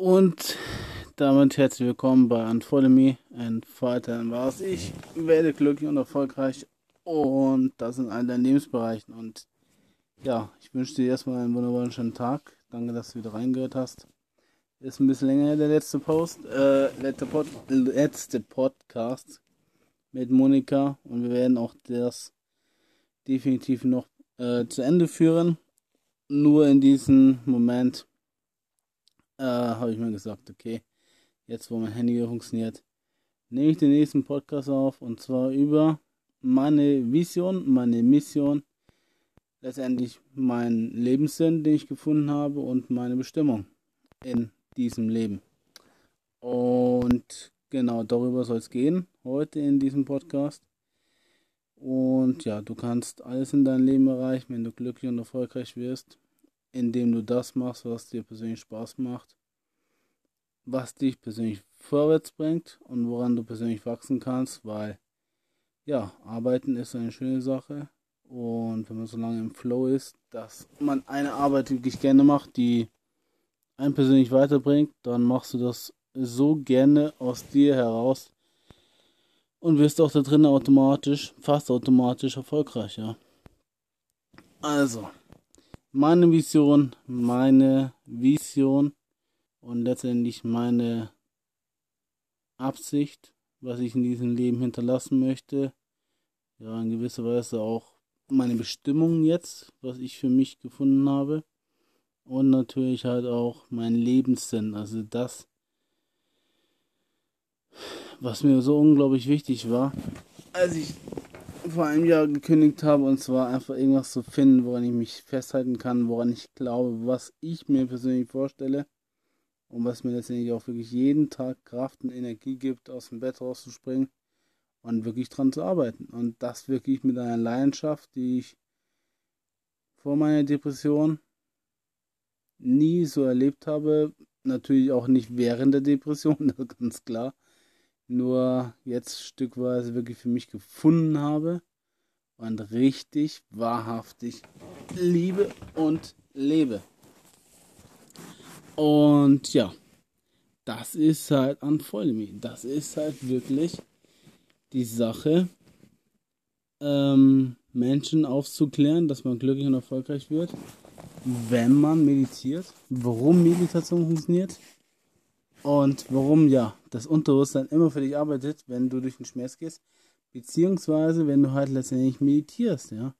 Und damit herzlich willkommen bei Unfollow Me and Fighter was. Ich werde glücklich und erfolgreich und das in allen deinen Lebensbereichen. Und ja, ich wünsche dir erstmal einen wunderbaren schönen Tag. Danke, dass du wieder reingehört hast. Ist ein bisschen länger her, der letzte Post, äh, letzte, Pod, letzte Podcast mit Monika und wir werden auch das definitiv noch äh, zu Ende führen. Nur in diesem Moment äh, habe ich mir gesagt, okay, jetzt wo mein Handy wieder funktioniert, nehme ich den nächsten Podcast auf und zwar über meine Vision, meine Mission, letztendlich meinen Lebenssinn, den ich gefunden habe und meine Bestimmung in diesem Leben. Und genau darüber soll es gehen heute in diesem Podcast. Und ja, du kannst alles in deinem Leben erreichen, wenn du glücklich und erfolgreich wirst, indem du das machst, was dir persönlich Spaß macht, was dich persönlich vorwärts bringt und woran du persönlich wachsen kannst, weil ja, arbeiten ist eine schöne Sache und wenn man so lange im Flow ist, dass man eine Arbeit wirklich gerne macht, die einen persönlich weiterbringt, dann machst du das so gerne aus dir heraus und wirst auch da drin automatisch, fast automatisch erfolgreich, ja. Also, meine Vision, meine Vision und letztendlich meine Absicht, was ich in diesem Leben hinterlassen möchte, ja, in gewisser Weise auch meine Bestimmung jetzt, was ich für mich gefunden habe. Und natürlich halt auch mein Lebenssinn, also das, was mir so unglaublich wichtig war, als ich vor einem Jahr gekündigt habe, und zwar einfach irgendwas zu finden, woran ich mich festhalten kann, woran ich glaube, was ich mir persönlich vorstelle und was mir letztendlich auch wirklich jeden Tag Kraft und Energie gibt, aus dem Bett rauszuspringen und wirklich dran zu arbeiten. Und das wirklich mit einer Leidenschaft, die ich vor meiner Depression nie so erlebt habe. Natürlich auch nicht während der Depression, das ist ganz klar. Nur jetzt stückweise wirklich für mich gefunden habe und richtig, wahrhaftig liebe und lebe. Und ja, das ist halt an Vollmi. Das ist halt wirklich die Sache, ähm, Menschen aufzuklären, dass man glücklich und erfolgreich wird, wenn man meditiert, warum Meditation funktioniert und warum ja das Unterbewusstsein immer für dich arbeitet, wenn du durch den Schmerz gehst, beziehungsweise wenn du halt letztendlich meditierst, ja.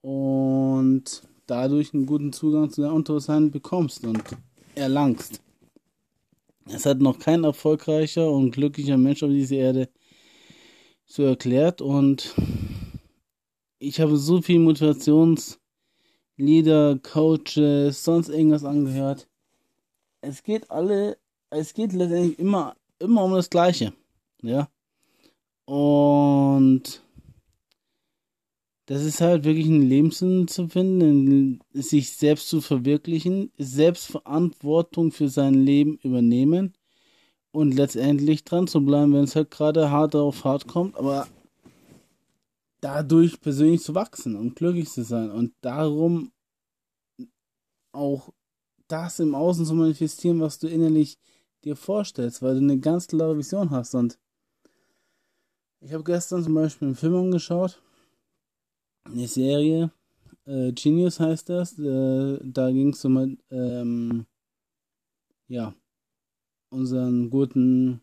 Und dadurch einen guten Zugang zu deinem Unterbewusstsein bekommst und erlangst. Es hat noch kein erfolgreicher und glücklicher Mensch auf dieser Erde so erklärt und ich habe so viel Motivationslieder, Coaches, sonst irgendwas angehört. Es geht alle, es geht letztendlich immer, immer um das Gleiche, ja. Und das ist halt wirklich ein Lebenssinn zu finden, sich selbst zu verwirklichen, Selbstverantwortung für sein Leben übernehmen und letztendlich dran zu bleiben, wenn es halt gerade hart auf hart kommt, aber dadurch persönlich zu wachsen und glücklich zu sein und darum auch das im Außen zu manifestieren, was du innerlich dir vorstellst, weil du eine ganz klare Vision hast und ich habe gestern zum Beispiel einen Film angeschaut eine Serie, äh, Genius heißt das. Äh, da ging es um, ähm, ja, unseren guten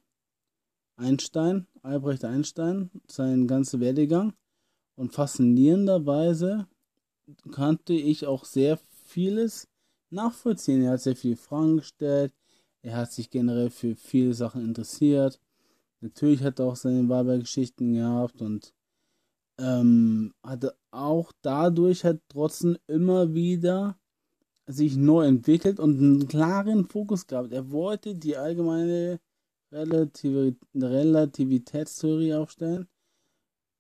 Einstein, Albrecht Einstein, seinen ganzen Werdegang. Und faszinierenderweise kannte ich auch sehr vieles nachvollziehen. Er hat sehr viele Fragen gestellt. Er hat sich generell für viele Sachen interessiert. Natürlich hat er auch seine Wahlberg-Geschichten gehabt und ähm, hatte auch dadurch hat trotzdem immer wieder sich neu entwickelt und einen klaren Fokus gehabt. Er wollte die allgemeine Relativ Relativitätstheorie aufstellen,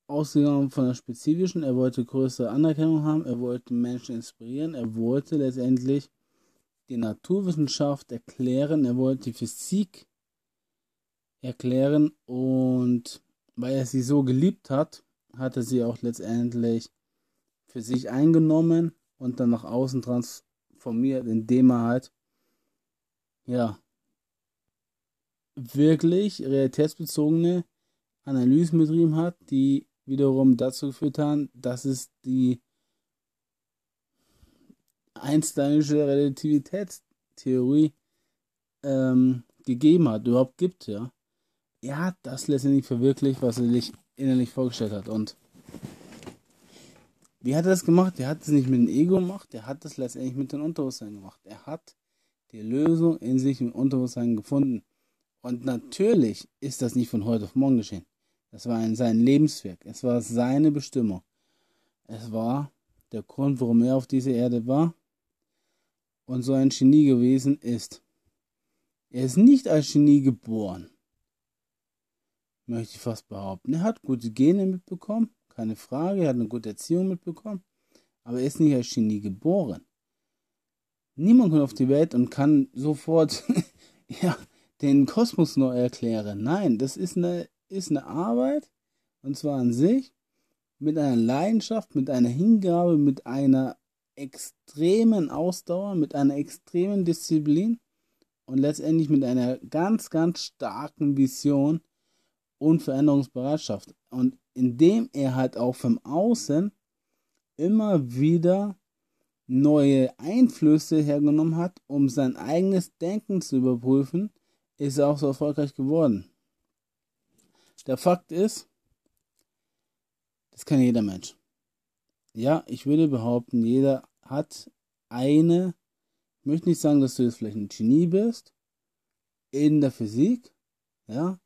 ausgegangen von der spezifischen. Er wollte größere Anerkennung haben, er wollte Menschen inspirieren, er wollte letztendlich die Naturwissenschaft erklären, er wollte die Physik erklären und weil er sie so geliebt hat, hatte sie auch letztendlich für sich eingenommen und dann nach außen transformiert, indem er halt, ja, wirklich realitätsbezogene Analysen betrieben hat, die wiederum dazu geführt haben, dass es die Einsteinische Relativitätstheorie ähm, gegeben hat, überhaupt gibt, ja. Er hat das letztendlich verwirklicht, was er sich innerlich vorgestellt hat. Und wie hat er das gemacht? Er hat es nicht mit dem Ego gemacht, er hat das letztendlich mit dem Unterbewusstsein gemacht. Er hat die Lösung in sich im Unterbewusstsein gefunden. Und natürlich ist das nicht von heute auf morgen geschehen. Das war ein, sein Lebenswerk. Es war seine Bestimmung. Es war der Grund, warum er auf dieser Erde war und so ein Genie gewesen ist. Er ist nicht als Genie geboren, möchte ich fast behaupten. Er hat gute Gene mitbekommen, keine Frage, er hat eine gute Erziehung mitbekommen, aber er ist nicht als Genie geboren. Niemand kommt auf die Welt und kann sofort ja, den Kosmos neu erklären. Nein, das ist eine, ist eine Arbeit, und zwar an sich, mit einer Leidenschaft, mit einer Hingabe, mit einer extremen Ausdauer, mit einer extremen Disziplin und letztendlich mit einer ganz, ganz starken Vision und Veränderungsbereitschaft. Und indem er halt auch vom Außen immer wieder neue Einflüsse hergenommen hat, um sein eigenes Denken zu überprüfen, ist er auch so erfolgreich geworden. Der Fakt ist, das kann jeder Mensch. Ja, ich würde behaupten, jeder hat eine, ich möchte nicht sagen, dass du jetzt vielleicht ein Genie bist, in der Physik, ja,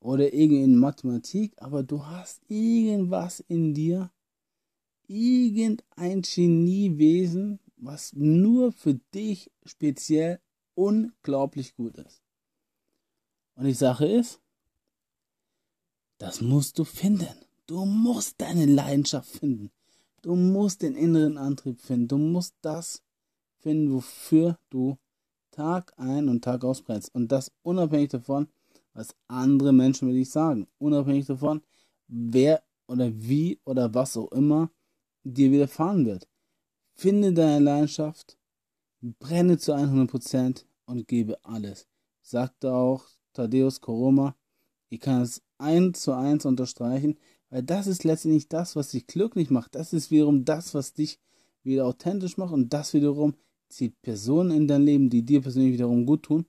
oder irgendwie in Mathematik, aber du hast irgendwas in dir, irgendein Geniewesen, was nur für dich speziell unglaublich gut ist. Und die Sache ist, das musst du finden. Du musst deine Leidenschaft finden. Du musst den inneren Antrieb finden. Du musst das finden, wofür du Tag ein und Tag aus brennst. Und das unabhängig davon, was andere Menschen über dich sagen. Unabhängig davon, wer oder wie oder was auch immer dir widerfahren wird. Finde deine Leidenschaft, brenne zu 100% und gebe alles. Sagte auch Thaddeus Koroma. Ich kann es eins zu eins unterstreichen. Weil das ist letztendlich das, was dich glücklich macht. Das ist wiederum das, was dich wieder authentisch macht. Und das wiederum zieht Personen in dein Leben, die dir persönlich wiederum gut tun.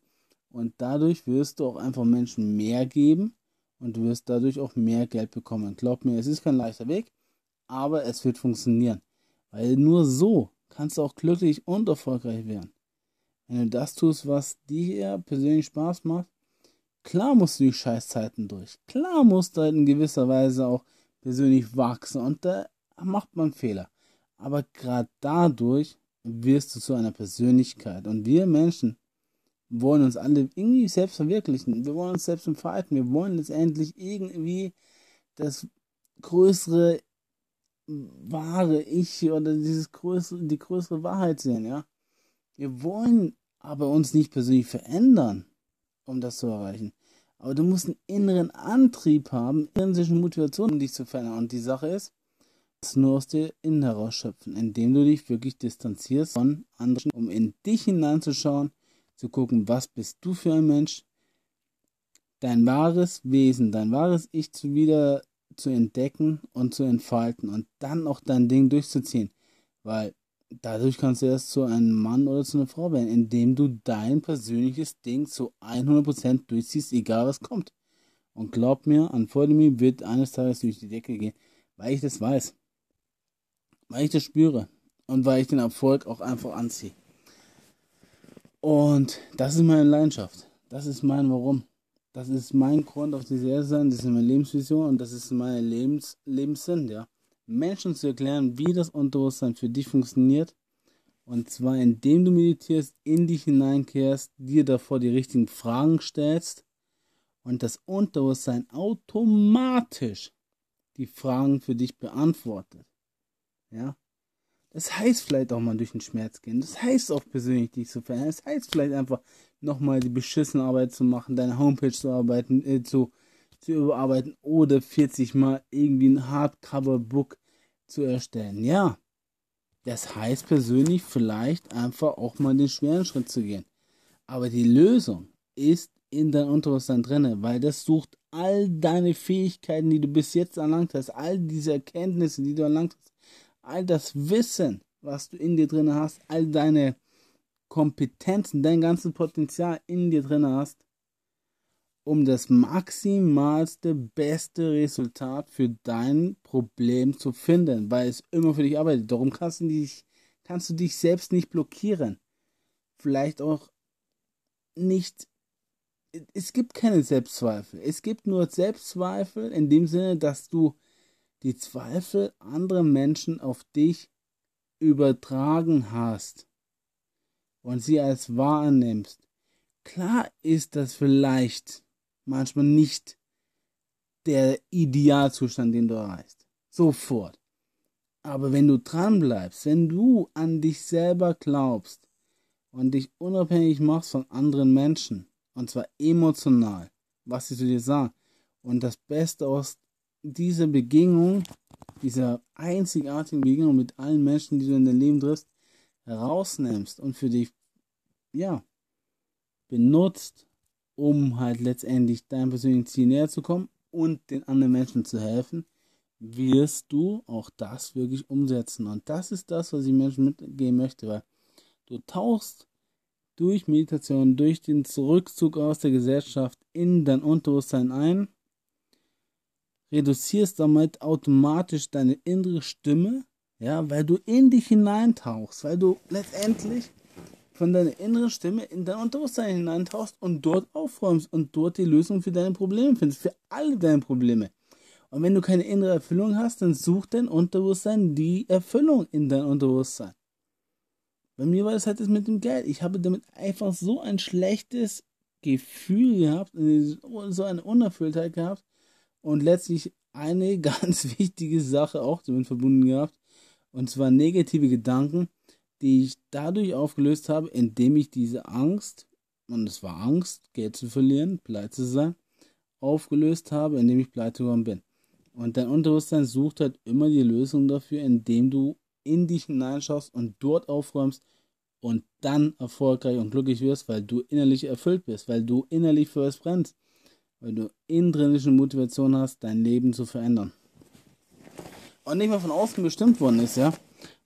Und dadurch wirst du auch einfach Menschen mehr geben und du wirst dadurch auch mehr Geld bekommen. Glaub mir, es ist kein leichter Weg, aber es wird funktionieren. Weil nur so kannst du auch glücklich und erfolgreich werden. Wenn du das tust, was dir persönlich Spaß macht, Klar musst du die Scheißzeiten durch. Klar musst du halt in gewisser Weise auch persönlich wachsen und da macht man Fehler. Aber gerade dadurch wirst du zu einer Persönlichkeit. Und wir Menschen wollen uns alle irgendwie selbst verwirklichen. Wir wollen uns selbst entfalten. Wir wollen letztendlich irgendwie das größere wahre Ich oder dieses größere, die größere Wahrheit sehen, ja. Wir wollen aber uns nicht persönlich verändern um das zu erreichen. Aber du musst einen inneren Antrieb haben, intrinsische Motivation, um dich zu verändern. Und die Sache ist, das nur aus dir innen heraus schöpfen, indem du dich wirklich distanzierst von anderen, um in dich hineinzuschauen, zu gucken, was bist du für ein Mensch, dein wahres Wesen, dein wahres Ich zu wieder zu entdecken und zu entfalten und dann auch dein Ding durchzuziehen. Weil dadurch kannst du erst zu einem Mann oder zu einer Frau werden, indem du dein persönliches Ding zu 100% durchziehst, egal was kommt. Und glaub mir, an Unfolding wird eines Tages durch die Decke gehen, weil ich das weiß. Weil ich das spüre. Und weil ich den Erfolg auch einfach anziehe. Und das ist meine Leidenschaft. Das ist mein Warum. Das ist mein Grund auf dieser Erde sein. Das ist meine Lebensvision und das ist mein Lebens Lebenssinn, ja. Menschen zu erklären, wie das Unterbewusstsein für dich funktioniert. Und zwar indem du meditierst, in dich hineinkehrst, dir davor die richtigen Fragen stellst und das Unterbewusstsein automatisch die Fragen für dich beantwortet. Ja? Das heißt vielleicht auch mal durch den Schmerz gehen. Das heißt auch persönlich dich zu verändern. Das heißt vielleicht einfach nochmal die beschissene Arbeit zu machen, deine Homepage zu arbeiten, äh, zu zu überarbeiten oder 40 Mal irgendwie ein Hardcover-Book zu erstellen. Ja, das heißt persönlich vielleicht einfach auch mal den schweren Schritt zu gehen. Aber die Lösung ist in dein Unterbewusstsein drinne, weil das sucht all deine Fähigkeiten, die du bis jetzt erlangt hast, all diese Erkenntnisse, die du erlangt hast, all das Wissen, was du in dir drin hast, all deine Kompetenzen, dein ganzes Potenzial in dir drin hast, um das maximalste, beste Resultat für dein Problem zu finden, weil es immer für dich arbeitet. Darum kannst du dich, kannst du dich selbst nicht blockieren. Vielleicht auch nicht. Es gibt keine Selbstzweifel. Es gibt nur Selbstzweifel in dem Sinne, dass du die Zweifel anderer Menschen auf dich übertragen hast und sie als wahr annimmst. Klar ist das vielleicht manchmal nicht der Idealzustand, den du erreichst. Sofort. Aber wenn du dran bleibst, wenn du an dich selber glaubst und dich unabhängig machst von anderen Menschen, und zwar emotional, was sie zu dir sagen, und das Beste aus dieser Begegnung, dieser einzigartigen Begegnung mit allen Menschen, die du in dein Leben triffst, herausnimmst und für dich, ja, benutzt, um halt letztendlich deinem persönlichen Ziel näher zu kommen und den anderen Menschen zu helfen, wirst du auch das wirklich umsetzen. Und das ist das, was ich Menschen mitgeben möchte, weil du tauchst durch Meditation, durch den Zurückzug aus der Gesellschaft in dein Unterbewusstsein ein, reduzierst damit automatisch deine innere Stimme, ja, weil du in dich hineintauchst, weil du letztendlich von deiner inneren Stimme in dein Unterbewusstsein hineintauchst und dort aufräumst und dort die Lösung für deine Probleme findest, für alle deine Probleme. Und wenn du keine innere Erfüllung hast, dann such dein Unterbewusstsein die Erfüllung in dein Unterbewusstsein. Bei mir war das halt das mit dem Geld. Ich habe damit einfach so ein schlechtes Gefühl gehabt, so eine Unerfülltheit gehabt und letztlich eine ganz wichtige Sache auch damit verbunden gehabt, und zwar negative Gedanken, die ich dadurch aufgelöst habe, indem ich diese Angst, und es war Angst, Geld zu verlieren, pleite zu sein, aufgelöst habe, indem ich pleite geworden bin. Und dein Unterbewusstsein sucht halt immer die Lösung dafür, indem du in dich hineinschaust und dort aufräumst und dann erfolgreich und glücklich wirst, weil du innerlich erfüllt bist, weil du innerlich für es brennst, weil du intrinsische Motivation hast, dein Leben zu verändern. Und nicht mal von außen bestimmt worden ist, ja.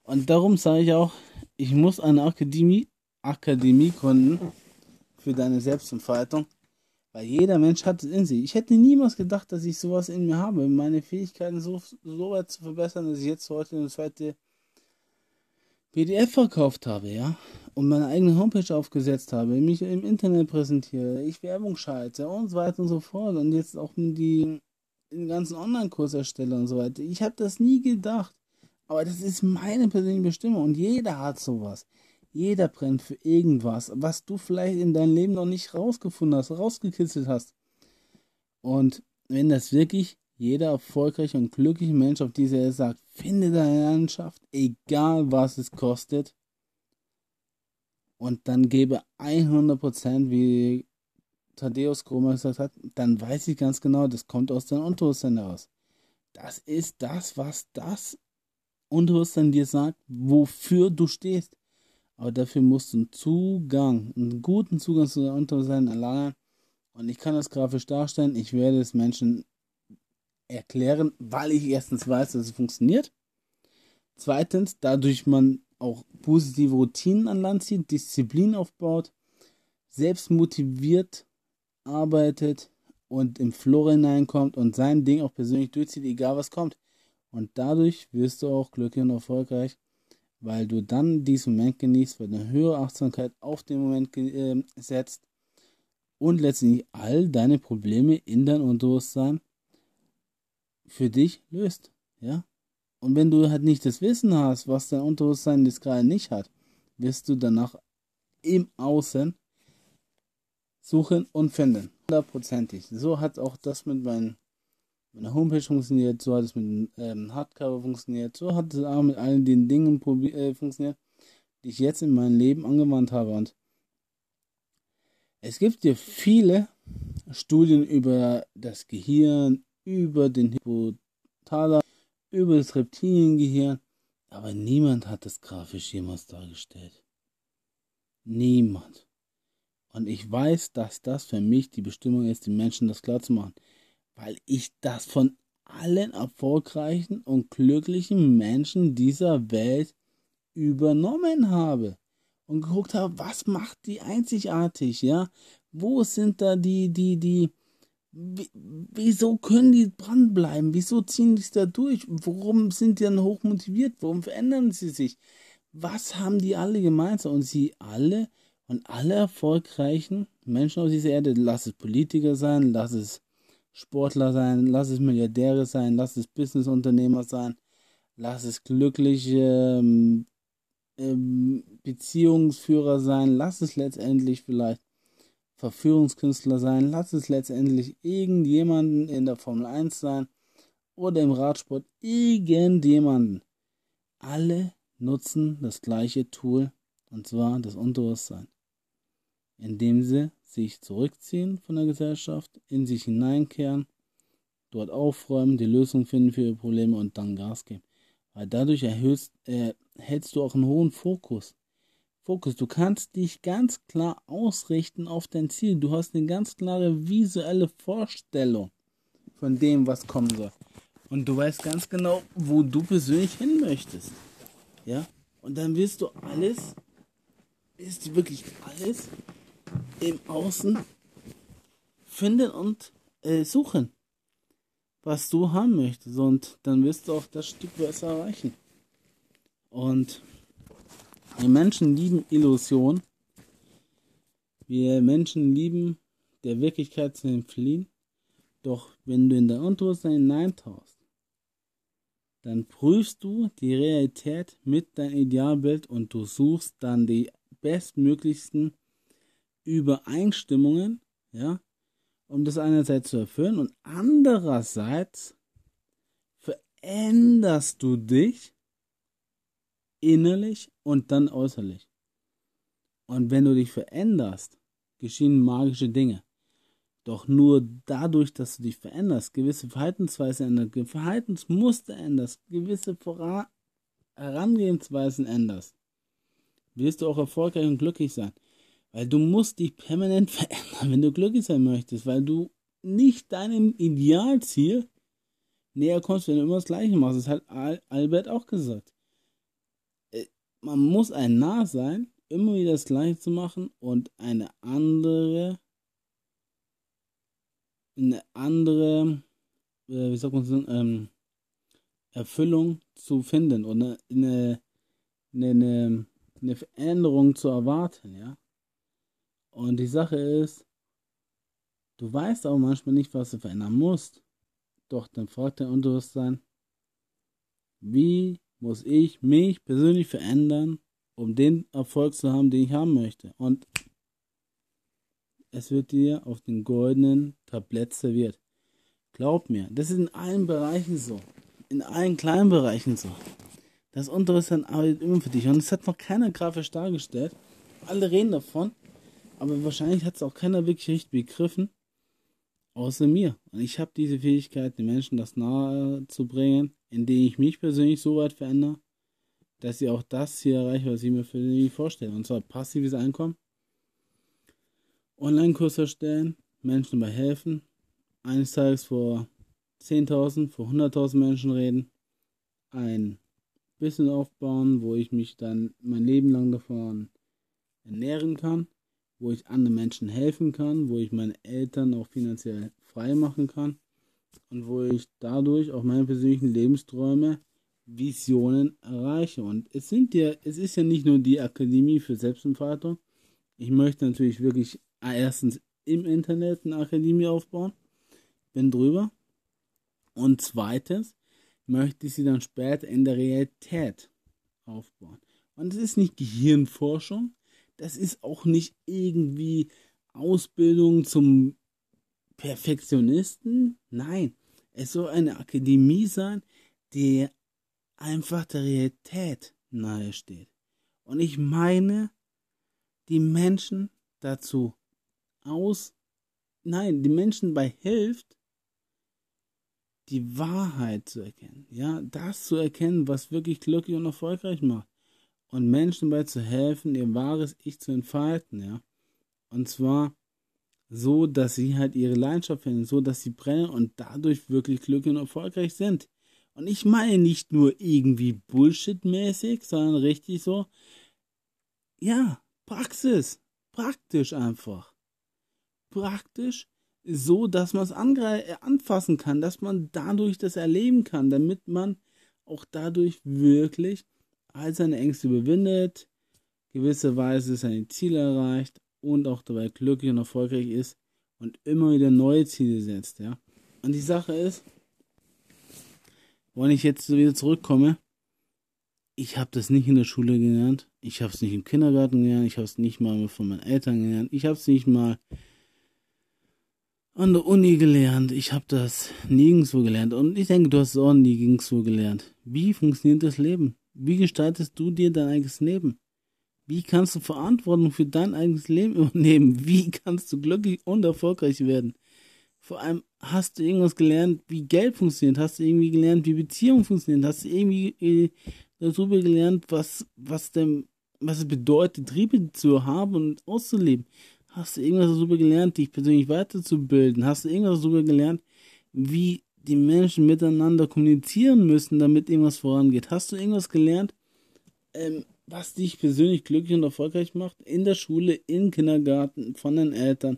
Und darum sage ich auch, ich muss eine Akademie, Akademie gründen für deine Selbstentfaltung, weil jeder Mensch hat es in sich. Ich hätte niemals gedacht, dass ich sowas in mir habe, meine Fähigkeiten so, so weit zu verbessern, dass ich jetzt heute eine zweite PDF verkauft habe, ja, und meine eigene Homepage aufgesetzt habe, mich im Internet präsentiere, ich Werbung schalte und so weiter und so fort und jetzt auch die den ganzen Online-Kurs erstelle und so weiter. Ich habe das nie gedacht. Aber das ist meine persönliche Bestimmung und jeder hat sowas. Jeder brennt für irgendwas, was du vielleicht in deinem Leben noch nicht rausgefunden hast, rausgekitzelt hast. Und wenn das wirklich jeder erfolgreiche und glückliche Mensch auf dieser Erde sagt, finde deine Landschaft, egal was es kostet, und dann gebe 100%, wie Thaddeus Kromer gesagt hat, dann weiß ich ganz genau, das kommt aus deinem Unterbewusstsein heraus. Das ist das, was das Unterbewusstsein dir sagt, wofür du stehst. Aber dafür musst du einen Zugang, einen guten Zugang zu deinem Unterbewusstsein erlangen. Und ich kann das grafisch darstellen. Ich werde es Menschen erklären, weil ich erstens weiß, dass es funktioniert. Zweitens, dadurch man auch positive Routinen an Land zieht, Disziplin aufbaut, selbst motiviert arbeitet und im Floor hineinkommt und sein Ding auch persönlich durchzieht, egal was kommt. Und dadurch wirst du auch glücklich und erfolgreich, weil du dann diesen Moment genießt, weil du eine höhere Achtsamkeit auf den Moment äh, setzt und letztendlich all deine Probleme in dein Unterbewusstsein für dich löst. Ja? Und wenn du halt nicht das Wissen hast, was dein Unterbewusstsein jetzt gerade nicht hat, wirst du danach im Außen suchen und finden. Hundertprozentig. So hat auch das mit meinen meiner Homepage funktioniert, so hat es mit ähm, Hardcover funktioniert, so hat es auch mit allen den Dingen äh, funktioniert, die ich jetzt in meinem Leben angewandt habe. Und es gibt ja viele Studien über das Gehirn, über den Hypothalamus, über das Reptiliengehirn, aber niemand hat das grafisch jemals dargestellt. Niemand. Und ich weiß, dass das für mich die Bestimmung ist, den Menschen das klar zu machen. Weil ich das von allen erfolgreichen und glücklichen Menschen dieser Welt übernommen habe. Und geguckt habe, was macht die einzigartig, ja? Wo sind da die, die, die, wieso können die dranbleiben? Wieso ziehen die es da durch? Warum sind die dann hochmotiviert? Warum verändern sie sich? Was haben die alle gemeinsam? Und sie alle und alle erfolgreichen Menschen auf dieser Erde, lass es Politiker sein, lass es Sportler sein, lass es Milliardäre sein, lass es Businessunternehmer sein, lass es glückliche ähm, ähm, Beziehungsführer sein, lass es letztendlich vielleicht Verführungskünstler sein, lass es letztendlich irgendjemanden in der Formel 1 sein oder im Radsport, irgendjemanden. Alle nutzen das gleiche Tool, und zwar das Unterbewusstsein, indem sie sich zurückziehen von der Gesellschaft, in sich hineinkehren, dort aufräumen, die Lösung finden für ihre Probleme und dann Gas geben. Weil dadurch erhöhst, äh, hältst du auch einen hohen Fokus. Fokus. Du kannst dich ganz klar ausrichten auf dein Ziel. Du hast eine ganz klare visuelle Vorstellung von dem, was kommen soll. Und du weißt ganz genau, wo du persönlich hin möchtest. Ja? Und dann wirst du alles, du wirklich alles im Außen finden und äh, suchen, was du haben möchtest. Und dann wirst du auch das Stück besser erreichen. Und wir Menschen lieben Illusion. Wir Menschen lieben der Wirklichkeit zu entfliehen. Doch wenn du in der Unterbewusstsein hineintauchst, dann prüfst du die Realität mit deinem Idealbild und du suchst dann die bestmöglichsten Übereinstimmungen, ja, um das einerseits zu erfüllen und andererseits veränderst du dich innerlich und dann äußerlich. Und wenn du dich veränderst, geschehen magische Dinge. Doch nur dadurch, dass du dich veränderst, gewisse Verhaltensweisen änderst, Verhaltensmuster änderst, gewisse Herangehensweisen änderst, wirst du auch erfolgreich und glücklich sein. Weil du musst dich permanent verändern, wenn du glücklich sein möchtest, weil du nicht deinem Idealziel näher kommst, wenn du immer das Gleiche machst. Das hat Albert auch gesagt man muss ein Narr sein, immer wieder das Gleiche zu machen und eine andere, eine andere, äh, wie sagt man so, ähm, Erfüllung zu finden oder eine, eine, eine Veränderung zu erwarten, ja. Und die Sache ist, du weißt auch manchmal nicht, was du verändern musst. Doch dann fragt dein Unterbewusstsein, wie muss ich mich persönlich verändern, um den Erfolg zu haben, den ich haben möchte. Und es wird dir auf den goldenen Tablett serviert. Glaub mir, das ist in allen Bereichen so. In allen kleinen Bereichen so. Das Unterricht arbeitet immer für dich. Und es hat noch keiner grafisch dargestellt. Alle reden davon. Aber wahrscheinlich hat es auch keiner wirklich richtig begriffen. Außer mir. Und ich habe diese Fähigkeit, den Menschen das nahe zu bringen, indem ich mich persönlich so weit verändere, dass ich auch das hier erreiche, was ich mir für mich vorstelle. Und zwar passives Einkommen, Online-Kurs erstellen, Menschen dabei helfen, eines Tages vor 10.000, vor 100.000 Menschen reden, ein Business aufbauen, wo ich mich dann mein Leben lang davon ernähren kann, wo ich anderen Menschen helfen kann, wo ich meine Eltern auch finanziell frei machen kann und wo ich dadurch auch meine persönlichen Lebensträume, Visionen erreiche. Und es sind ja, es ist ja nicht nur die Akademie für Selbstentfaltung. Ich möchte natürlich wirklich erstens im Internet eine Akademie aufbauen, bin drüber. Und zweitens möchte ich sie dann später in der Realität aufbauen. Und es ist nicht Gehirnforschung, das ist auch nicht irgendwie Ausbildung zum Perfektionisten. Nein, es soll eine Akademie sein, die einfach der Realität nahe steht. Und ich meine, die Menschen dazu aus, nein, die Menschen bei hilft, die Wahrheit zu erkennen, ja, das zu erkennen, was wirklich glücklich und erfolgreich macht und Menschen dabei zu helfen, ihr wahres Ich zu entfalten, ja. Und zwar so, dass sie halt ihre Leidenschaft finden, so dass sie brennen und dadurch wirklich glücklich und erfolgreich sind. Und ich meine nicht nur irgendwie Bullshit-mäßig, sondern richtig so, ja, Praxis, praktisch einfach. Praktisch, so dass man es anfassen kann, dass man dadurch das erleben kann, damit man auch dadurch wirklich all seine Ängste überwindet, gewisserweise seine Ziele erreicht und auch dabei glücklich und erfolgreich ist und immer wieder neue Ziele setzt, ja. Und die Sache ist, wenn ich jetzt wieder zurückkomme, ich habe das nicht in der Schule gelernt, ich habe es nicht im Kindergarten gelernt, ich habe es nicht mal von meinen Eltern gelernt, ich habe es nicht mal an der Uni gelernt, ich habe das nirgendwo gelernt und ich denke, du hast es auch nirgendwo gelernt. Wie funktioniert das Leben? Wie gestaltest du dir dein eigenes Leben? Wie kannst du Verantwortung für dein eigenes Leben übernehmen? Wie kannst du glücklich und erfolgreich werden? Vor allem hast du irgendwas gelernt, wie Geld funktioniert? Hast du irgendwie gelernt, wie Beziehungen funktionieren? Hast du irgendwie äh, darüber gelernt, was, was denn, was es bedeutet, Triebe zu haben und auszuleben? Hast du irgendwas darüber gelernt, dich persönlich weiterzubilden? Hast du irgendwas darüber gelernt, wie die Menschen miteinander kommunizieren müssen, damit irgendwas vorangeht? Hast du irgendwas gelernt, ähm, was dich persönlich glücklich und erfolgreich macht, in der Schule, im Kindergarten, von den Eltern,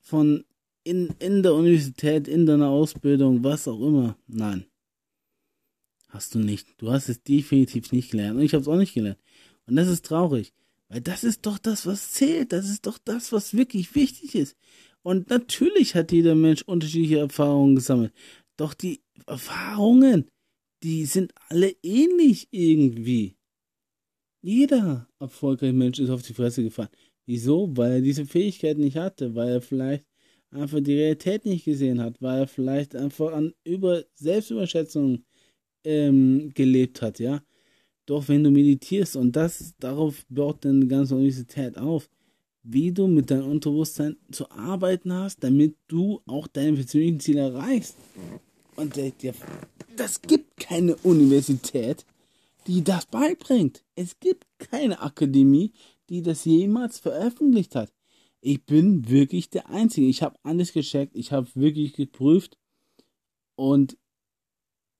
von in, in der Universität, in deiner Ausbildung, was auch immer. Nein. Hast du nicht. Du hast es definitiv nicht gelernt. Und ich habe es auch nicht gelernt. Und das ist traurig. Weil das ist doch das, was zählt. Das ist doch das, was wirklich wichtig ist. Und natürlich hat jeder Mensch unterschiedliche Erfahrungen gesammelt. Doch die Erfahrungen, die sind alle ähnlich irgendwie. Jeder erfolgreiche Mensch ist auf die Fresse gefallen. Wieso? Weil er diese Fähigkeit nicht hatte, weil er vielleicht einfach die Realität nicht gesehen hat, weil er vielleicht einfach an über Selbstüberschätzung ähm, gelebt hat, ja. Doch wenn du meditierst und das darauf baut dann die ganze Universität auf, wie du mit deinem Unterbewusstsein zu arbeiten hast, damit du auch deine persönlichen Ziele erreichst. Und der, der, das gibt keine Universität, die das beibringt. Es gibt keine Akademie, die das jemals veröffentlicht hat. Ich bin wirklich der Einzige. Ich habe alles gecheckt. Ich habe wirklich geprüft und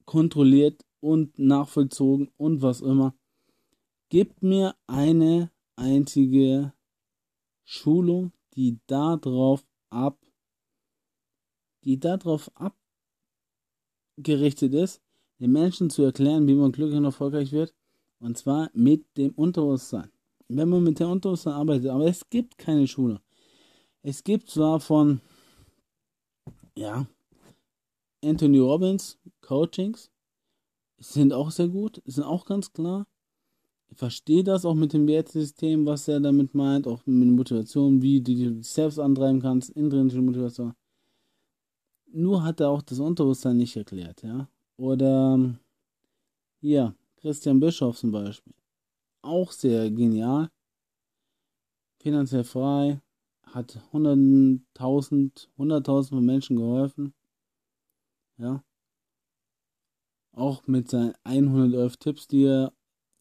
kontrolliert und nachvollzogen und was immer. Gib mir eine einzige Schulung, die darauf ab, die darauf abgerichtet ist, den Menschen zu erklären, wie man glücklich und erfolgreich wird. Und zwar mit dem Unterbewusstsein. Wenn man mit dem Unterbewusstsein arbeitet. Aber es gibt keine Schule. Es gibt zwar von, ja, Anthony Robbins Coachings. Sind auch sehr gut. Sind auch ganz klar. Ich verstehe das auch mit dem Wertesystem, was er damit meint. Auch mit Motivation, wie du dich selbst antreiben kannst. Intrinsische Motivation. Nur hat er auch das Unterbewusstsein nicht erklärt, ja. Oder hier, Christian Bischof zum Beispiel. Auch sehr genial. Finanziell frei. Hat 100.000 100.000 von Menschen geholfen. Ja. Auch mit seinen 111 Tipps, die er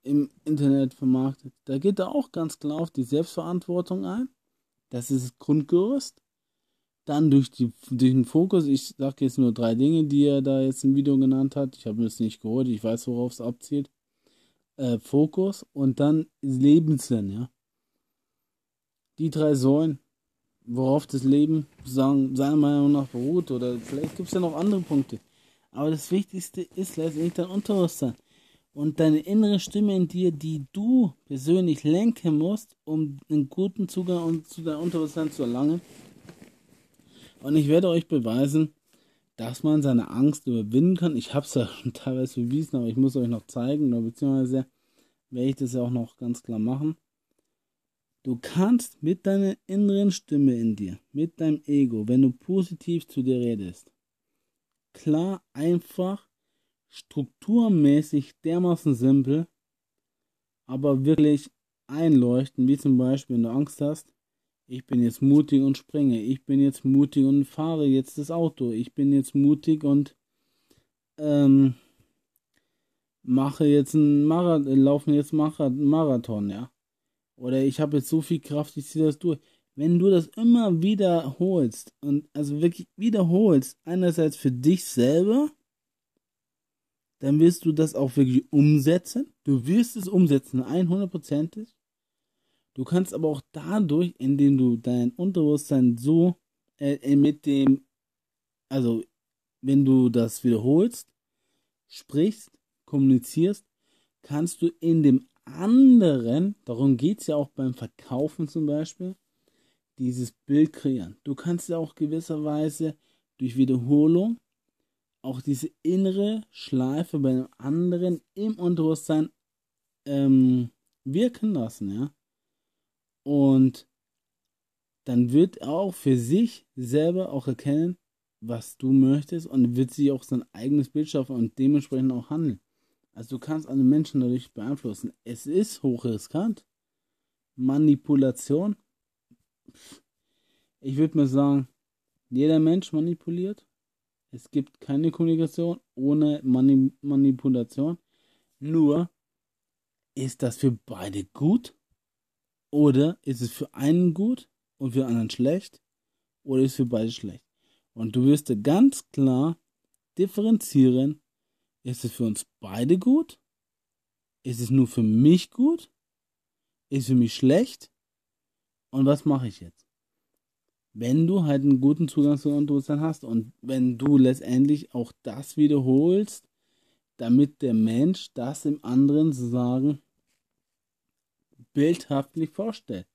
im Internet vermarktet. Da geht er auch ganz klar auf die Selbstverantwortung ein. Das ist das Grundgerüst. Dann durch, die, durch den Fokus, ich sage jetzt nur drei Dinge, die er da jetzt im Video genannt hat. Ich habe mir das nicht geholt, ich weiß, worauf es abzielt. Äh, Fokus und dann Lebenssinn, ja. Die drei Säulen, worauf das Leben sagen, seiner Meinung nach beruht. Oder vielleicht gibt es ja noch andere Punkte. Aber das Wichtigste ist letztendlich dein Unterbewusstsein. Und deine innere Stimme in dir, die du persönlich lenken musst, um einen guten Zugang zu deinem Unterbewusstsein zu erlangen und ich werde euch beweisen, dass man seine Angst überwinden kann. Ich habe es ja schon teilweise bewiesen, aber ich muss euch noch zeigen, beziehungsweise werde ich das ja auch noch ganz klar machen. Du kannst mit deiner inneren Stimme in dir, mit deinem Ego, wenn du positiv zu dir redest, klar, einfach, strukturmäßig dermaßen simpel, aber wirklich einleuchten, wie zum Beispiel, wenn du Angst hast, ich bin jetzt mutig und springe. Ich bin jetzt mutig und fahre jetzt das Auto. Ich bin jetzt mutig und ähm, mache jetzt einen Marathon, laufe jetzt Marathon, ja. Oder ich habe jetzt so viel Kraft, ich ziehe das durch. wenn du das immer wiederholst und also wirklich wiederholst, einerseits für dich selber, dann wirst du das auch wirklich umsetzen. Du wirst es umsetzen, 100%. Du kannst aber auch dadurch, indem du dein Unterbewusstsein so äh, mit dem, also wenn du das wiederholst, sprichst, kommunizierst, kannst du in dem anderen, darum geht es ja auch beim Verkaufen zum Beispiel, dieses Bild kreieren. Du kannst ja auch gewisserweise durch Wiederholung auch diese innere Schleife bei einem anderen im Unterbewusstsein ähm, wirken lassen, ja. Und dann wird er auch für sich selber auch erkennen, was du möchtest und wird sich auch sein eigenes Bild schaffen und dementsprechend auch handeln. Also du kannst andere Menschen dadurch beeinflussen. Es ist hochriskant. Manipulation. Ich würde mal sagen, jeder Mensch manipuliert. Es gibt keine Kommunikation ohne Mani Manipulation. Nur, ist das für beide gut? Oder ist es für einen gut und für anderen schlecht? Oder ist es für beide schlecht? Und du wirst ganz klar differenzieren, ist es für uns beide gut? Ist es nur für mich gut? Ist es für mich schlecht? Und was mache ich jetzt? Wenn du halt einen guten Zugang zu Unterbewusstsein hast und wenn du letztendlich auch das wiederholst, damit der Mensch das im anderen sozusagen bildhaftlich vorstellt,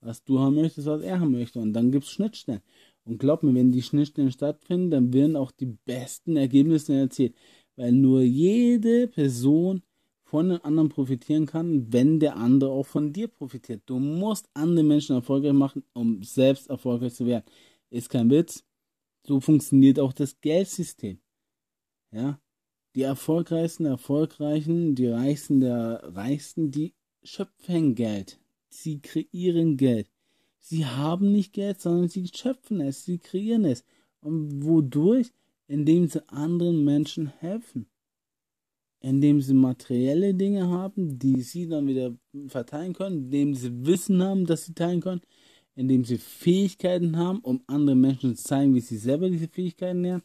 was du haben möchtest, was er haben möchte. Und dann gibt es Schnittstellen. Und glaub mir, wenn die Schnittstellen stattfinden, dann werden auch die besten Ergebnisse erzielt weil nur jede Person von den anderen profitieren kann, wenn der andere auch von dir profitiert. Du musst andere Menschen erfolgreich machen, um selbst erfolgreich zu werden. Ist kein Witz. So funktioniert auch das Geldsystem. Ja, die erfolgreichsten, erfolgreichen, die reichsten der reichsten, die schöpfen Geld. Sie kreieren Geld. Sie haben nicht Geld, sondern sie schöpfen es, sie kreieren es. Und wodurch? indem sie anderen Menschen helfen, indem sie materielle Dinge haben, die sie dann wieder verteilen können, indem sie Wissen haben, das sie teilen können, indem sie Fähigkeiten haben, um anderen Menschen zu zeigen, wie sie selber diese Fähigkeiten lernen.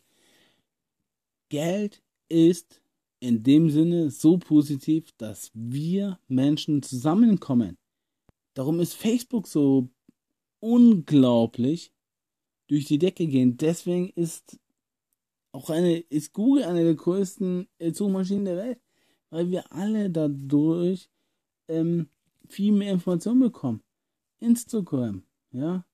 Geld ist in dem Sinne so positiv, dass wir Menschen zusammenkommen. Darum ist Facebook so unglaublich durch die Decke gehen. Deswegen ist auch eine, ist Google eine der größten Suchmaschinen der Welt, weil wir alle dadurch ähm, viel mehr Informationen bekommen. Instagram, ja.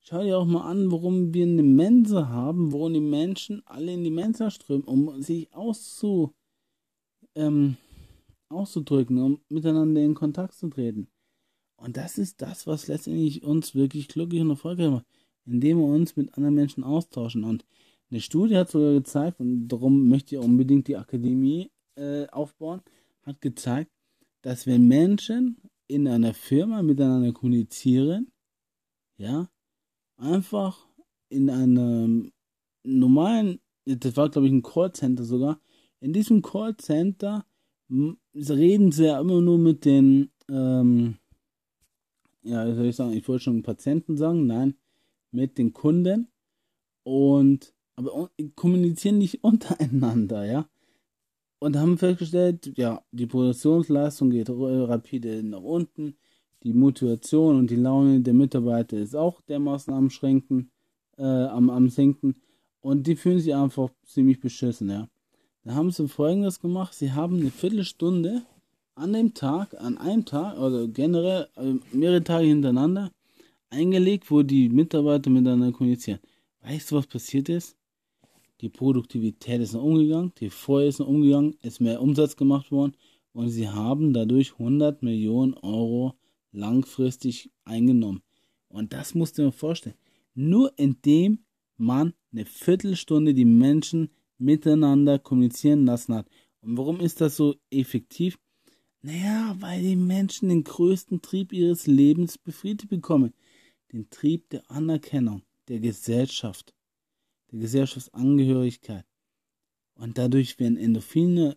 Schau dir auch mal an, warum wir eine Mensa haben, warum die Menschen alle in die Mensa strömen, um sich auszu, ähm, auszudrücken, um miteinander in Kontakt zu treten. Und das ist das, was letztendlich uns wirklich glücklich und erfolgreich macht, indem wir uns mit anderen Menschen austauschen. Und eine Studie hat sogar gezeigt, und darum möchte ich unbedingt die Akademie äh, aufbauen, hat gezeigt, dass wenn Menschen in einer Firma miteinander kommunizieren, ja, einfach in einem normalen, das war glaube ich ein Callcenter sogar, in diesem Callcenter reden sie ja immer nur mit den, ähm, ja, soll ich sagen, ich wollte schon Patienten sagen, nein, mit den Kunden und aber kommunizieren nicht untereinander, ja. Und haben festgestellt, ja, die Produktionsleistung geht rapide nach unten, die Motivation und die Laune der Mitarbeiter ist auch dermaßen am Schränken, äh, am, am Sinken und die fühlen sich einfach ziemlich beschissen, ja. Da haben sie folgendes gemacht, sie haben eine Viertelstunde an dem Tag, an einem Tag oder generell äh, mehrere Tage hintereinander eingelegt, wo die Mitarbeiter miteinander kommunizieren. Weißt du, was passiert ist? Die Produktivität ist umgegangen, die Feuer ist umgegangen, ist mehr Umsatz gemacht worden und sie haben dadurch 100 Millionen Euro langfristig eingenommen. Und das musst du dir vorstellen. Nur indem man eine Viertelstunde die Menschen miteinander kommunizieren lassen hat. Und warum ist das so effektiv? Naja, weil die Menschen den größten Trieb ihres Lebens befriedigt bekommen. Den Trieb der Anerkennung, der Gesellschaft der Gesellschaftsangehörigkeit. Und dadurch werden Endorphine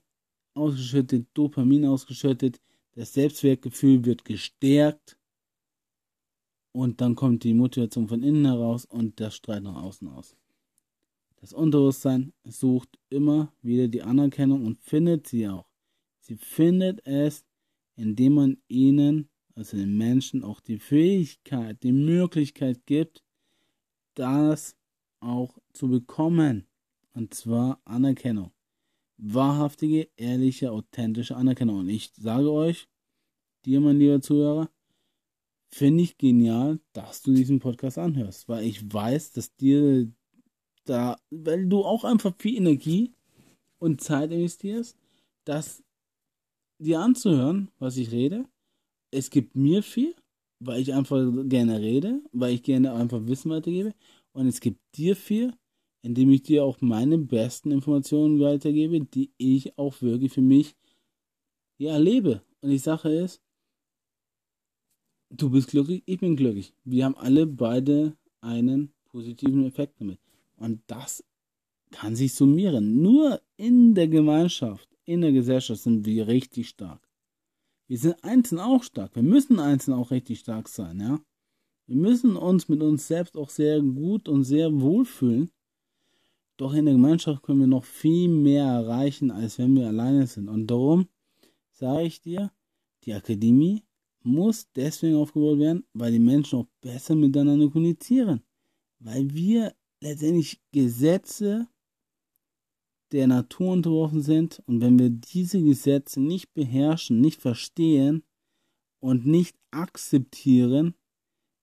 ausgeschüttet, Dopamin ausgeschüttet, das Selbstwertgefühl wird gestärkt Und dann kommt die Motivation von innen heraus und der Streit nach außen aus. Das Unterbewusstsein sucht immer wieder die Anerkennung und findet sie auch. Sie findet es, indem man ihnen, also den Menschen, auch die Fähigkeit, die Möglichkeit gibt, das auch zu bekommen. Und zwar Anerkennung. Wahrhaftige, ehrliche, authentische Anerkennung. Und ich sage euch, dir, mein lieber Zuhörer, finde ich genial, dass du diesen Podcast anhörst, weil ich weiß, dass dir da, weil du auch einfach viel Energie und Zeit investierst, das dir anzuhören, was ich rede. Es gibt mir viel, weil ich einfach gerne rede, weil ich gerne einfach Wissen weitergebe. Und es gibt dir viel, indem ich dir auch meine besten Informationen weitergebe, die ich auch wirklich für mich ja, erlebe. Und die Sache ist, du bist glücklich, ich bin glücklich. Wir haben alle beide einen positiven Effekt damit. Und das kann sich summieren. Nur in der Gemeinschaft, in der Gesellschaft sind wir richtig stark. Wir sind einzeln auch stark. Wir müssen einzeln auch richtig stark sein, ja. Wir müssen uns mit uns selbst auch sehr gut und sehr wohl fühlen. Doch in der Gemeinschaft können wir noch viel mehr erreichen, als wenn wir alleine sind. Und darum sage ich dir, die Akademie muss deswegen aufgebaut werden, weil die Menschen auch besser miteinander kommunizieren. Weil wir letztendlich Gesetze der Natur unterworfen sind und wenn wir diese Gesetze nicht beherrschen, nicht verstehen und nicht akzeptieren,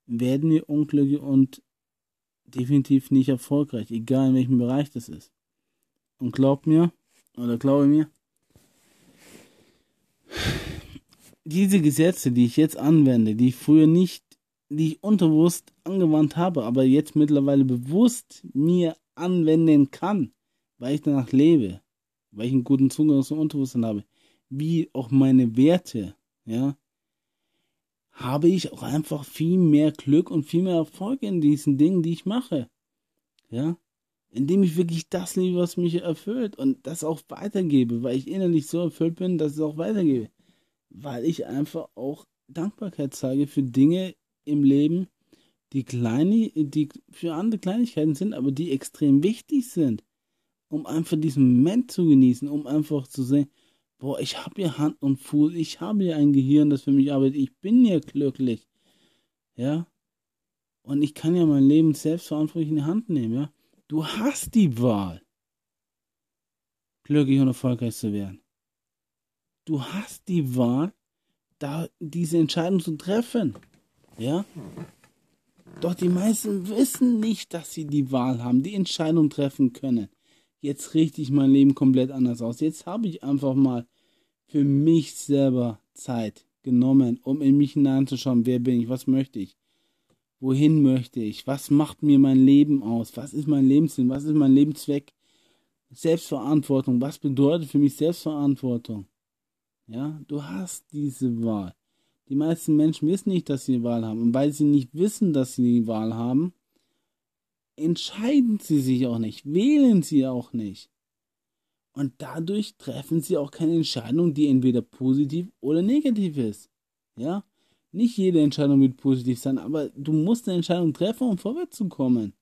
werden wir unglücklich und definitiv nicht erfolgreich, egal in welchem Bereich das ist. Und glaubt mir, oder glaube mir, diese Gesetze, die ich jetzt anwende, die ich früher nicht die ich unterbewusst angewandt habe, aber jetzt mittlerweile bewusst mir anwenden kann, weil ich danach lebe, weil ich einen guten Zugang zum Unterbewusstsein habe, wie auch meine Werte, ja, habe ich auch einfach viel mehr Glück und viel mehr Erfolg in diesen Dingen, die ich mache. Ja, indem ich wirklich das lebe, was mich erfüllt und das auch weitergebe, weil ich innerlich so erfüllt bin, dass ich es auch weitergebe. Weil ich einfach auch Dankbarkeit zeige für Dinge, im Leben, die kleine, die für andere Kleinigkeiten sind, aber die extrem wichtig sind, um einfach diesen Moment zu genießen, um einfach zu sehen, boah, ich habe hier Hand und Fuß, ich habe hier ein Gehirn, das für mich arbeitet, ich bin hier glücklich, ja, und ich kann ja mein Leben selbstverantwortlich in die Hand nehmen, ja. Du hast die Wahl, glücklich und erfolgreich zu werden. Du hast die Wahl, da diese Entscheidung zu treffen. Ja? Doch die meisten wissen nicht, dass sie die Wahl haben, die Entscheidung treffen können. Jetzt richte ich mein Leben komplett anders aus. Jetzt habe ich einfach mal für mich selber Zeit genommen, um in mich hineinzuschauen, wer bin ich, was möchte ich, wohin möchte ich, was macht mir mein Leben aus, was ist mein Lebenssinn, was ist mein Lebenszweck, Selbstverantwortung, was bedeutet für mich Selbstverantwortung. Ja, du hast diese Wahl. Die meisten Menschen wissen nicht, dass sie die Wahl haben. Und weil sie nicht wissen, dass sie die Wahl haben, entscheiden sie sich auch nicht, wählen sie auch nicht. Und dadurch treffen sie auch keine Entscheidung, die entweder positiv oder negativ ist. Ja? Nicht jede Entscheidung wird positiv sein, aber du musst eine Entscheidung treffen, um vorwärts zu kommen.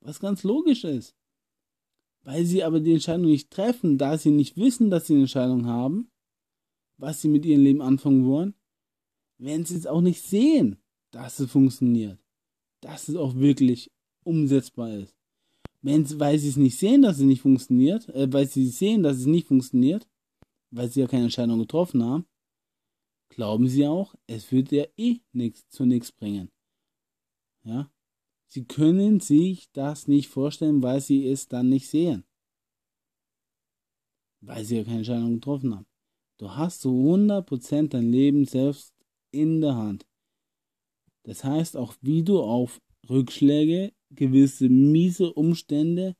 Was ganz logisch ist. Weil sie aber die Entscheidung nicht treffen, da sie nicht wissen, dass sie eine Entscheidung haben, was sie mit ihrem Leben anfangen wollen, werden sie es auch nicht sehen, dass es funktioniert. Dass es auch wirklich umsetzbar ist. Wenn, weil sie es nicht sehen, dass es nicht funktioniert, äh, weil sie sehen, dass es nicht funktioniert, weil sie ja keine Entscheidung getroffen haben, glauben sie auch, es wird ja eh nichts zu nichts bringen. Ja? Sie können sich das nicht vorstellen, weil sie es dann nicht sehen. Weil sie ja keine Entscheidung getroffen haben. Du hast zu 100% dein Leben selbst in der Hand. Das heißt auch, wie du auf Rückschläge, gewisse miese Umstände,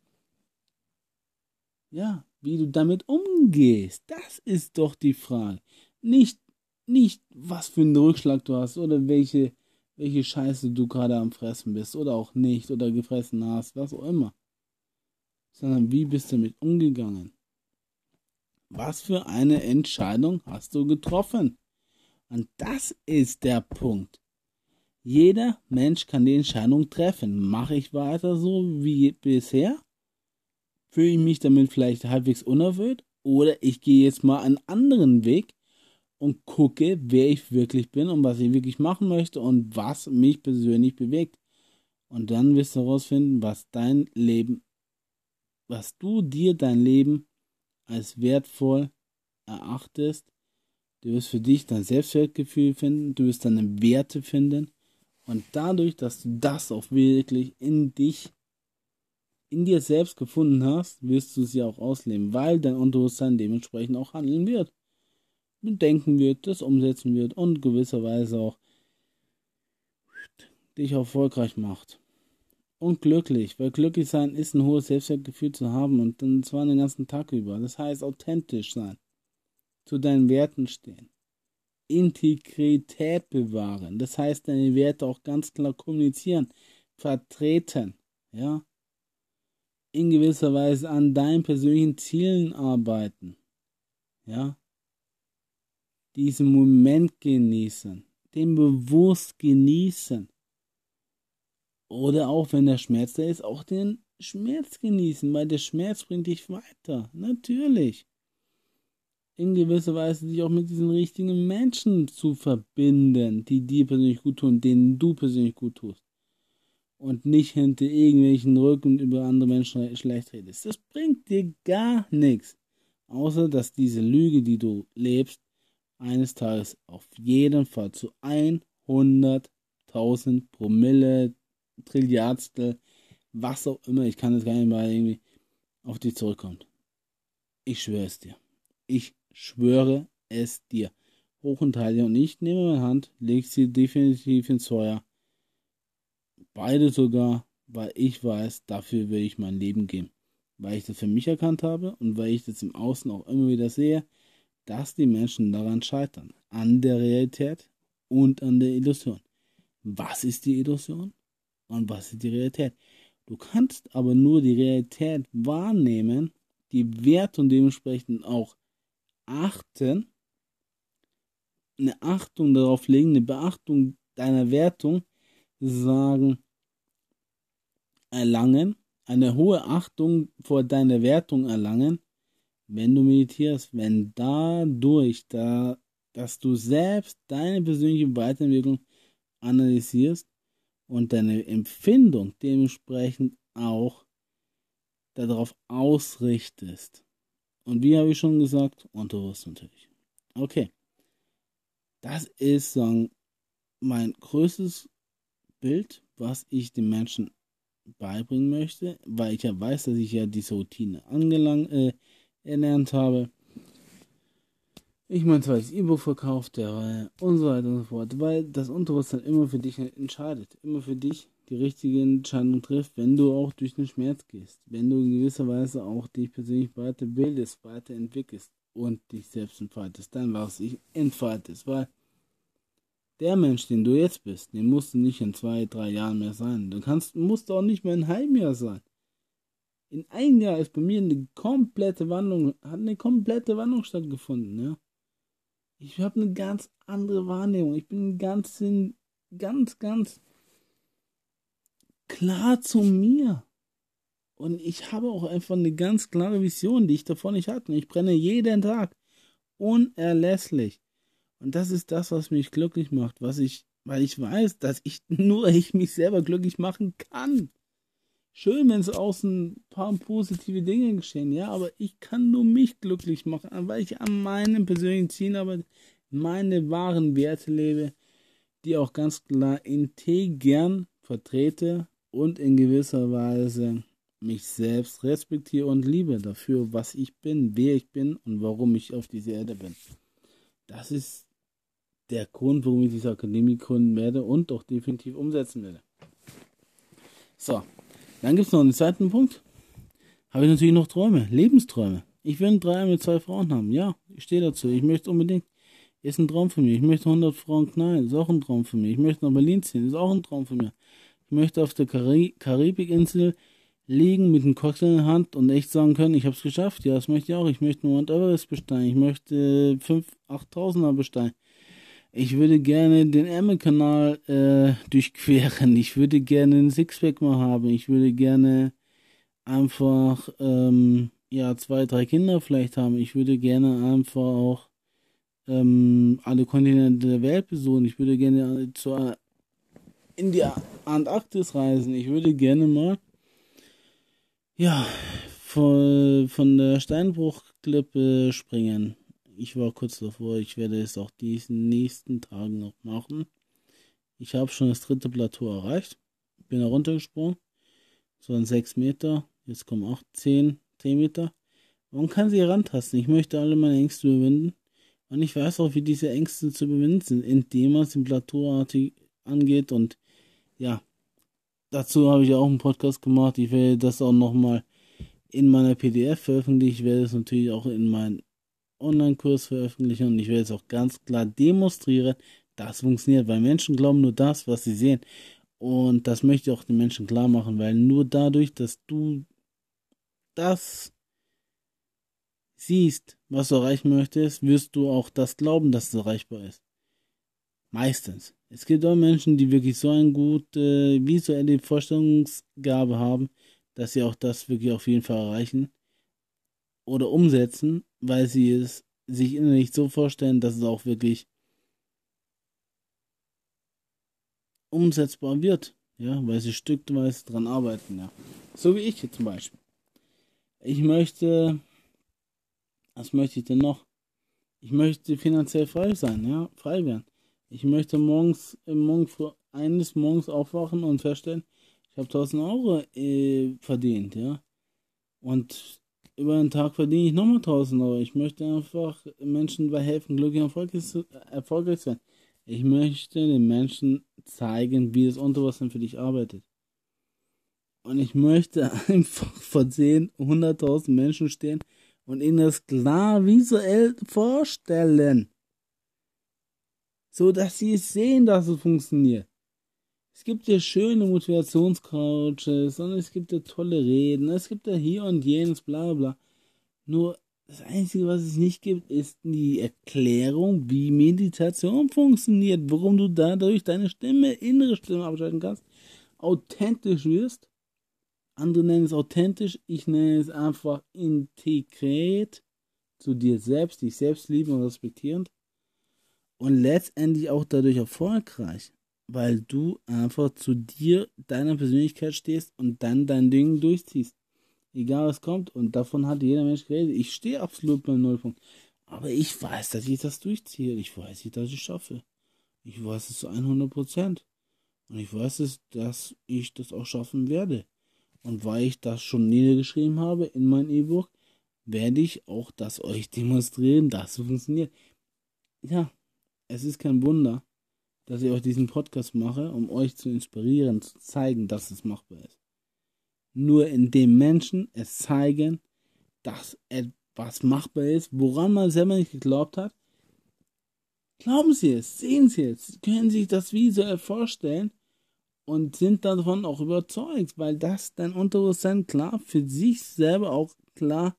ja, wie du damit umgehst, das ist doch die Frage. Nicht, nicht, was für einen Rückschlag du hast oder welche, welche Scheiße du gerade am Fressen bist oder auch nicht oder gefressen hast, was auch immer. Sondern wie bist du damit umgegangen? Was für eine Entscheidung hast du getroffen? Und das ist der Punkt. Jeder Mensch kann die Entscheidung treffen. Mache ich weiter so wie bisher? Fühle ich mich damit vielleicht halbwegs unerfüllt? Oder ich gehe jetzt mal einen anderen Weg und gucke, wer ich wirklich bin und was ich wirklich machen möchte und was mich persönlich bewegt. Und dann wirst du herausfinden, was dein Leben, was du dir dein Leben als wertvoll erachtest. Du wirst für dich dein Selbstwertgefühl finden, du wirst deine Werte finden. Und dadurch, dass du das auch wirklich in dich, in dir selbst gefunden hast, wirst du sie auch ausleben, weil dein Unterbewusstsein dementsprechend auch handeln wird denken wird, das umsetzen wird und gewisserweise auch dich erfolgreich macht. Und glücklich, weil glücklich sein ist ein hohes Selbstwertgefühl zu haben und dann zwar den ganzen Tag über. Das heißt authentisch sein, zu deinen Werten stehen, Integrität bewahren. Das heißt deine Werte auch ganz klar kommunizieren, vertreten, ja. In gewisser Weise an deinen persönlichen Zielen arbeiten, ja diesen Moment genießen, den bewusst genießen. Oder auch wenn der Schmerz da ist, auch den Schmerz genießen, weil der Schmerz bringt dich weiter. Natürlich. In gewisser Weise sich auch mit diesen richtigen Menschen zu verbinden, die dir persönlich gut tun, denen du persönlich gut tust. Und nicht hinter irgendwelchen Rücken über andere Menschen schlecht redest. Das bringt dir gar nichts. Außer dass diese Lüge, die du lebst, eines Tages auf jeden Fall zu 100.000 Promille, Trilliardstel, was auch immer, ich kann das gar nicht mal irgendwie auf dich zurückkommt. Ich schwöre es dir. Ich schwöre es dir. Hoch und heilig. Und ich nehme meine Hand, lege sie definitiv ins Feuer. Beide sogar, weil ich weiß, dafür will ich mein Leben geben. Weil ich das für mich erkannt habe und weil ich das im Außen auch immer wieder sehe dass die Menschen daran scheitern, an der Realität und an der Illusion. Was ist die Illusion und was ist die Realität? Du kannst aber nur die Realität wahrnehmen, die Wert und dementsprechend auch achten, eine Achtung darauf legen, eine Beachtung deiner Wertung, sagen, erlangen, eine hohe Achtung vor deiner Wertung erlangen, wenn du meditierst, wenn dadurch, da, dass du selbst deine persönliche Weiterentwicklung analysierst und deine Empfindung dementsprechend auch darauf ausrichtest. Und wie habe ich schon gesagt, unterbewusst natürlich. Okay. Das ist sagen, mein größtes Bild, was ich den Menschen beibringen möchte, weil ich ja weiß, dass ich ja diese Routine angelangt, äh, erlernt habe. Ich mein zweites E-Book verkauft, der Reihe und so weiter und so fort, weil das Unterbewusstsein immer für dich entscheidet, immer für dich die richtige Entscheidung trifft, wenn du auch durch den Schmerz gehst, wenn du in gewisser Weise auch dich persönlich weiterbildest, weiterentwickelst und dich selbst entfaltest, dann was ich entfaltest, weil der Mensch, den du jetzt bist, den musst du nicht in zwei, drei Jahren mehr sein. Du kannst, musst auch nicht mehr ein halbes Jahr sein in einem Jahr ist bei mir eine komplette Wandlung, hat eine komplette Wandlung stattgefunden, ja. Ich habe eine ganz andere Wahrnehmung. Ich bin ganz, ganz, ganz klar zu mir. Und ich habe auch einfach eine ganz klare Vision, die ich davor nicht hatte. Ich brenne jeden Tag. Unerlässlich. Und das ist das, was mich glücklich macht, was ich, weil ich weiß, dass ich nur ich mich selber glücklich machen kann schön, wenn es außen ein paar positive Dinge geschehen, ja, aber ich kann nur mich glücklich machen, weil ich an meinem persönlichen Ziel arbeite, meine wahren Werte lebe, die auch ganz klar integern vertrete und in gewisser Weise mich selbst respektiere und liebe dafür, was ich bin, wer ich bin und warum ich auf dieser Erde bin. Das ist der Grund, warum ich diese Akademie gründen werde und auch definitiv umsetzen werde. So, dann gibt es noch einen zweiten Punkt. Habe ich natürlich noch Träume, Lebensträume. Ich will drei mit zwei Frauen haben. Ja, ich stehe dazu. Ich möchte unbedingt. Ist ein Traum für mich. Ich möchte 100 Frauen knallen. Ist auch ein Traum für mich. Ich möchte nach Berlin ziehen. Ist auch ein Traum für mich. Ich möchte auf der Kari Karibikinsel liegen mit einem Cocktail in der Hand und echt sagen können, ich habe es geschafft. Ja, das möchte ich auch. Ich möchte Mount Everest besteigen. Ich möchte 5.000, 8.000er besteigen. Ich würde gerne den Ärmelkanal äh, durchqueren. Ich würde gerne einen Sixpack mal haben. Ich würde gerne einfach ähm, ja zwei, drei Kinder vielleicht haben. Ich würde gerne einfach auch ähm, alle Kontinente der Welt besuchen. Ich würde gerne zur in die Antarktis reisen. Ich würde gerne mal ja von, von der Steinbruchklippe springen. Ich war kurz davor. Ich werde es auch diesen nächsten Tagen noch machen. Ich habe schon das dritte Plateau erreicht. Bin da runtergesprungen. So ein 6 Meter. Jetzt kommen auch 10, 10 Meter. Man kann sie herantasten. Ich möchte alle meine Ängste überwinden. Und ich weiß auch, wie diese Ängste zu überwinden sind, indem man es im Plateauartig angeht. Und ja, dazu habe ich auch einen Podcast gemacht. Ich werde das auch nochmal in meiner PDF veröffentlichen. Ich werde es natürlich auch in meinen Online-Kurs veröffentlichen. Und ich werde es auch ganz klar demonstrieren, dass es funktioniert. Weil Menschen glauben nur das, was sie sehen. Und das möchte ich auch den Menschen klar machen, weil nur dadurch, dass du das siehst, was du erreichen möchtest, wirst du auch das glauben, dass es erreichbar ist. Meistens. Es gibt auch Menschen, die wirklich so eine gute visuelle Vorstellungsgabe haben, dass sie auch das wirklich auf jeden Fall erreichen oder umsetzen, weil sie es sich innerlich so vorstellen, dass es auch wirklich umsetzbar wird. Ja, weil sie stückweise dran arbeiten, ja. So wie ich hier zum Beispiel. Ich möchte was möchte ich denn noch? Ich möchte finanziell frei sein, ja, frei werden. Ich möchte morgens, äh, morgen eines Morgens aufwachen und feststellen, ich habe 1000 Euro äh, verdient, ja. Und über den Tag verdiene ich nochmal 1000 Euro. Ich möchte einfach Menschen bei helfen, glücklich und erfolgreich zu, sein. Ich möchte den Menschen zeigen, wie das Unterbewusstsein für dich arbeitet. Und ich möchte einfach vor 10, 100.000 Menschen stehen und ihnen das klar visuell vorstellen, so dass sie sehen, dass es funktioniert. Es gibt ja schöne Motivationscoaches und es gibt ja tolle Reden, es gibt ja hier und jenes, bla bla. Nur das Einzige, was es nicht gibt, ist die Erklärung, wie Meditation funktioniert, warum du dadurch deine Stimme, innere Stimme abschalten kannst, authentisch wirst. Andere nennen es authentisch, ich nenne es einfach integriert zu dir selbst, dich selbst lieben und respektierend. Und letztendlich auch dadurch erfolgreich, weil du einfach zu dir, deiner Persönlichkeit stehst und dann dein Ding durchziehst. Egal was kommt. Und davon hat jeder Mensch geredet. Ich stehe absolut beim Nullpunkt. Aber ich weiß, dass ich das durchziehe. Ich weiß dass ich schaffe. Ich weiß es zu 100 Prozent. Und ich weiß es, dass ich das auch schaffen werde. Und weil ich das schon niedergeschrieben habe in mein E-Book, werde ich auch das euch demonstrieren, dass es funktioniert. Ja, es ist kein Wunder, dass ich euch diesen Podcast mache, um euch zu inspirieren, zu zeigen, dass es machbar ist. Nur indem Menschen es zeigen, dass etwas machbar ist, woran man selber nicht geglaubt hat, glauben sie es, sehen sie es, können sich das visuell vorstellen und sind davon auch überzeugt, weil das dein Unterbewusstsein klar für sich selber auch klar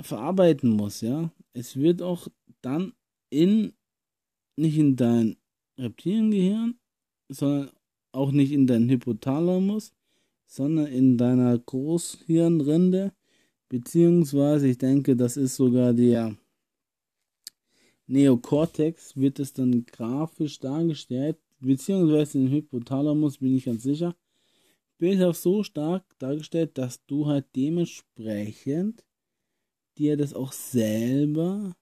verarbeiten muss, ja. Es wird auch dann in, nicht in dein Reptiliengehirn, sondern auch nicht in dein Hypothalamus, sondern in deiner Großhirnrinde, beziehungsweise ich denke, das ist sogar der Neokortex, wird es dann grafisch dargestellt, beziehungsweise den Hypothalamus, bin ich ganz sicher, wird auch so stark dargestellt, dass du halt dementsprechend dir das auch selber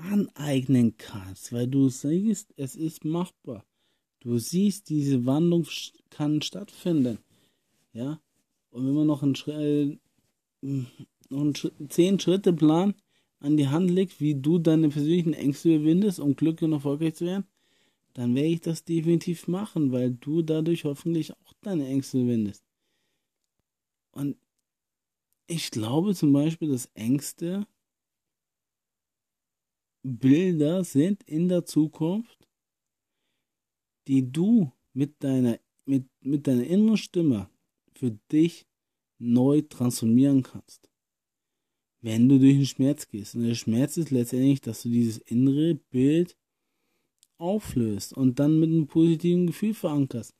aneignen kannst, weil du siehst, es ist machbar. Du siehst, diese Wandlung kann stattfinden. Ja, und wenn man noch einen, Schritt, noch einen Schritt, zehn Schritte Plan an die Hand legt, wie du deine persönlichen Ängste überwindest, um glücklich und erfolgreich zu werden, dann werde ich das definitiv machen, weil du dadurch hoffentlich auch deine Ängste wendest. Und ich glaube zum Beispiel, dass Ängste Bilder sind in der Zukunft, die du mit deiner, mit, mit deiner inneren Stimme für dich neu transformieren kannst. wenn du durch den Schmerz gehst. Und der Schmerz ist letztendlich, dass du dieses innere Bild auflöst und dann mit einem positiven Gefühl verankerst.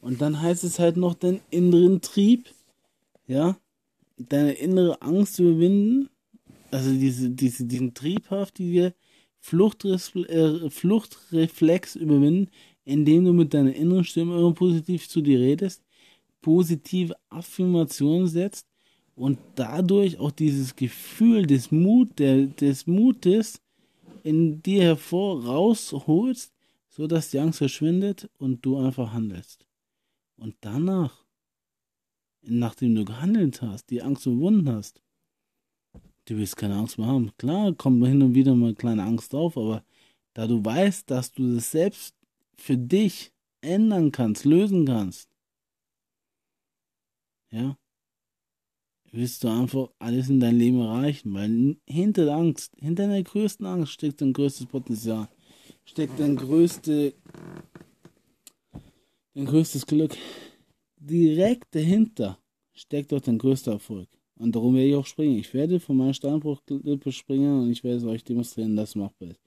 Und dann heißt es halt noch deinen inneren Trieb, ja, deine innere Angst zu überwinden, also diese, diese, diesen Triebhaft, die dir Fluchtres äh, Fluchtreflex überwinden, indem du mit deiner inneren Stimme immer positiv zu dir redest, positive Affirmationen setzt und dadurch auch dieses Gefühl des Mut, der, des Mutes in dir hervor rausholst, so dass die Angst verschwindet und du einfach handelst. Und danach, nachdem du gehandelt hast, die Angst überwunden hast, du willst keine Angst mehr haben. Klar, kommt hin und wieder mal eine kleine Angst auf, aber da du weißt, dass du das selbst für dich ändern kannst, lösen kannst, ja, willst du einfach alles in dein Leben erreichen, weil hinter der Angst, hinter deiner größten Angst steckt dein größtes Potenzial, steckt dein größte, dein größtes Glück. Direkt dahinter steckt doch dein größter Erfolg. Und darum werde ich auch springen. Ich werde von meiner Steinbruchklippe springen und ich werde es euch demonstrieren, dass es machbar ist.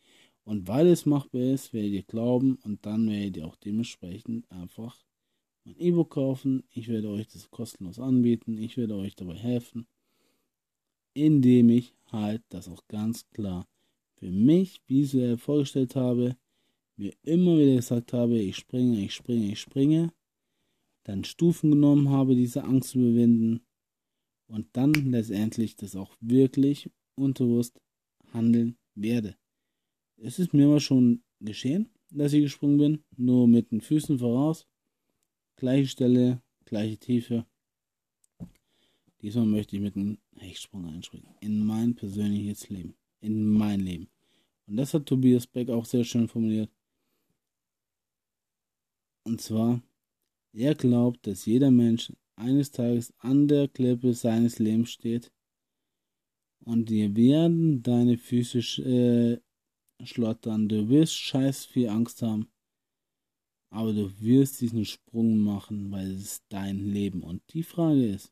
Und weil es machbar ist, werdet ihr glauben und dann werdet ihr auch dementsprechend einfach mein E-Book kaufen. Ich werde euch das kostenlos anbieten. Ich werde euch dabei helfen, indem ich halt das auch ganz klar für mich visuell vorgestellt habe, mir immer wieder gesagt habe, ich springe, ich springe, ich springe, dann Stufen genommen habe, diese Angst zu überwinden und dann letztendlich das auch wirklich unterbewusst handeln werde. Es ist mir mal schon geschehen, dass ich gesprungen bin, nur mit den Füßen voraus Gleiche Stelle, gleiche Tiefe. Diesmal möchte ich mit einem Hechtsprung einspringen. In mein persönliches Leben. In mein Leben. Und das hat Tobias Beck auch sehr schön formuliert. Und zwar, er glaubt, dass jeder Mensch eines Tages an der Klippe seines Lebens steht und dir werden deine Füße äh, schlottern. Du wirst scheiß viel Angst haben aber du wirst diesen Sprung machen, weil es ist dein Leben. Und die Frage ist,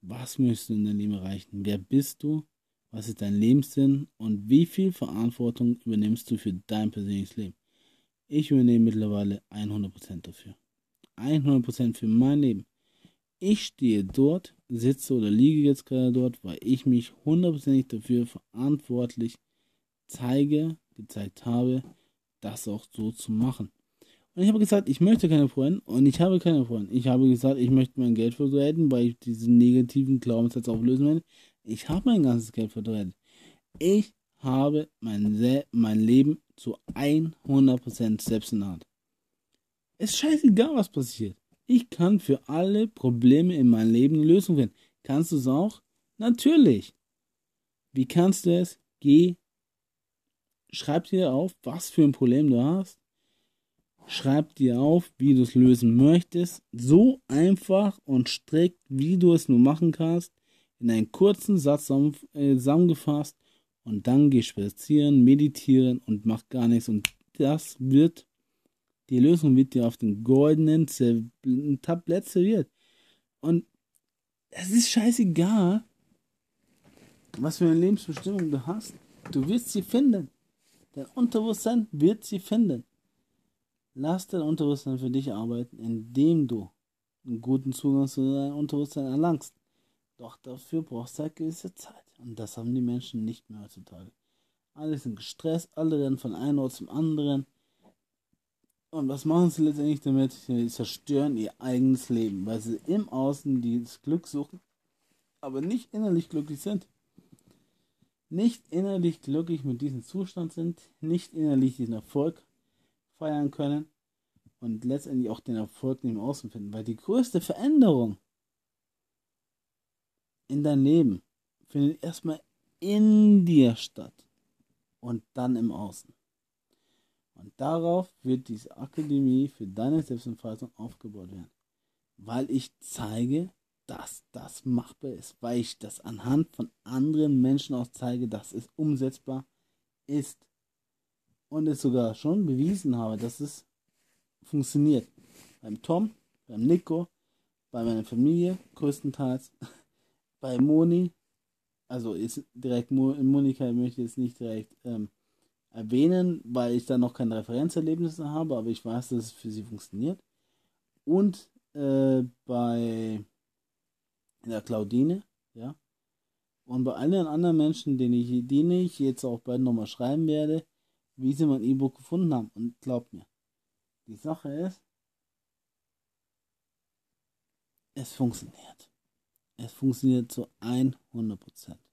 was möchtest du in deinem Leben erreichen? Wer bist du? Was ist dein Lebenssinn? Und wie viel Verantwortung übernimmst du für dein persönliches Leben? Ich übernehme mittlerweile 100% dafür. 100% für mein Leben. Ich stehe dort, sitze oder liege jetzt gerade dort, weil ich mich hundertprozentig dafür verantwortlich zeige, gezeigt habe, das auch so zu machen. Und ich habe gesagt, ich möchte keine Freunde und ich habe keine Freunde. Ich habe gesagt, ich möchte mein Geld verdrehen, weil ich diesen negativen Glaubenssatz auflösen werde. Ich habe mein ganzes Geld verdrehen. Ich habe mein, mein Leben zu 100% selbst in der Hand. Es ist scheißegal, was passiert. Ich kann für alle Probleme in meinem Leben eine Lösung finden. Kannst du es auch? Natürlich. Wie kannst du es? Geh, schreib dir auf, was für ein Problem du hast Schreib dir auf, wie du es lösen möchtest. So einfach und strikt, wie du es nur machen kannst. In einen kurzen Satz äh, zusammengefasst. Und dann geh spazieren, meditieren und mach gar nichts. Und das wird, die Lösung wird dir auf den goldenen Tablett serviert. Und es ist scheißegal, was für eine Lebensbestimmung du hast. Du wirst sie finden. Dein Unterbewusstsein wird sie finden. Lass dein Unterbewusstsein für dich arbeiten, indem du einen guten Zugang zu deinem Unterbewusstsein erlangst. Doch dafür brauchst du halt gewisse Zeit. Und das haben die Menschen nicht mehr heutzutage. Alle sind gestresst, alle rennen von einem Ort zum anderen. Und was machen sie letztendlich damit? Sie zerstören ihr eigenes Leben, weil sie im Außen das Glück suchen, aber nicht innerlich glücklich sind. Nicht innerlich glücklich mit diesem Zustand sind, nicht innerlich diesen Erfolg feiern können und letztendlich auch den Erfolg im Außen finden. Weil die größte Veränderung in dein Leben findet erstmal in dir statt und dann im Außen. Und darauf wird diese Akademie für deine Selbstentfaltung aufgebaut werden. Weil ich zeige, dass das machbar ist. Weil ich das anhand von anderen Menschen auch zeige, dass es umsetzbar ist und es sogar schon bewiesen habe, dass es funktioniert. Beim Tom, beim Nico, bei meiner Familie größtenteils, bei Moni also ist direkt Monika möchte jetzt nicht direkt ähm, erwähnen, weil ich da noch keine Referenzerlebnisse habe, aber ich weiß, dass es für sie funktioniert. Und äh, bei der Claudine, ja. Und bei allen anderen Menschen, denen ich, denen ich jetzt auch bald nochmal schreiben werde, wie sie mein E-Book gefunden haben. Und glaubt mir, die Sache ist, es funktioniert. Es funktioniert zu 100%.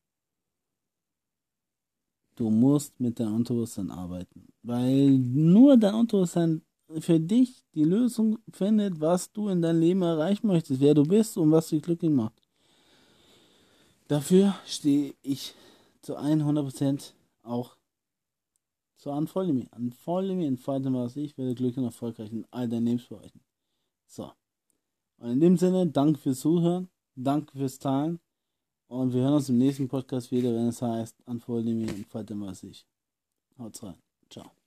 Du musst mit deinem Unterbewusstsein arbeiten, weil nur dein Unterbewusstsein für dich die Lösung findet, was du in deinem Leben erreichen möchtest, wer du bist und was dich glücklich macht. Dafür stehe ich zu 100% auch zu Unfollow Me. Unfollow Me, entfalte was ich, werde glücklich und erfolgreich in all deinen Lebensbereichen. So. Und in dem Sinne, danke fürs Zuhören, danke fürs Teilen und wir hören uns im nächsten Podcast wieder, wenn es heißt Unfollow Me, entfalte was ich. Haut's rein. Ciao.